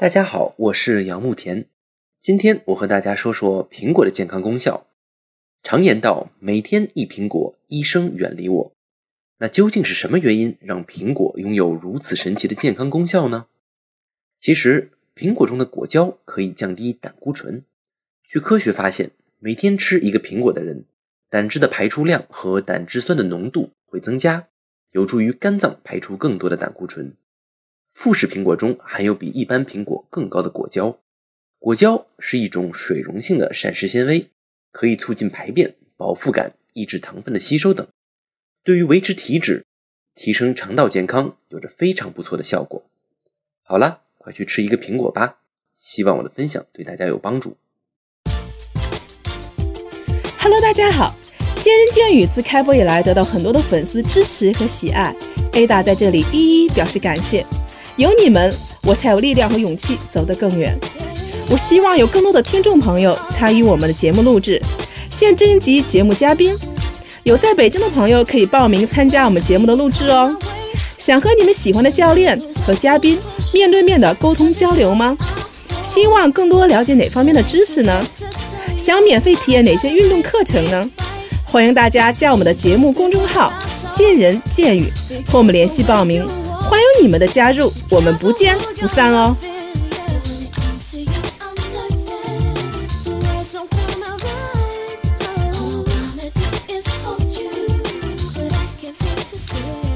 大家好，我是杨慕田。今天我和大家说说苹果的健康功效。常言道，每天一苹果，医生远离我。那究竟是什么原因让苹果拥有如此神奇的健康功效呢？其实，苹果中的果胶可以降低胆固醇。据科学发现，每天吃一个苹果的人，胆汁的排出量和胆汁酸的浓度会增加，有助于肝脏排出更多的胆固醇。富士苹果中含有比一般苹果更高的果胶，果胶是一种水溶性的膳食纤维，可以促进排便、饱腹感、抑制糖分的吸收等，对于维持体脂、提升肠道健康有着非常不错的效果。好了，快去吃一个苹果吧！希望我的分享对大家有帮助。Hello，大家好！见人见语自开播以来，得到很多的粉丝支持和喜爱，Ada 在这里一一表示感谢。有你们，我才有力量和勇气走得更远。我希望有更多的听众朋友参与我们的节目录制，现征集节目嘉宾。有在北京的朋友可以报名参加我们节目的录制哦。想和你们喜欢的教练和嘉宾面对面的沟通交流吗？希望更多了解哪方面的知识呢？想免费体验哪些运动课程呢？欢迎大家加我们的节目公众号“见人见语”和我们联系报名。欢迎你们的加入我们不见不散哦 Yeah.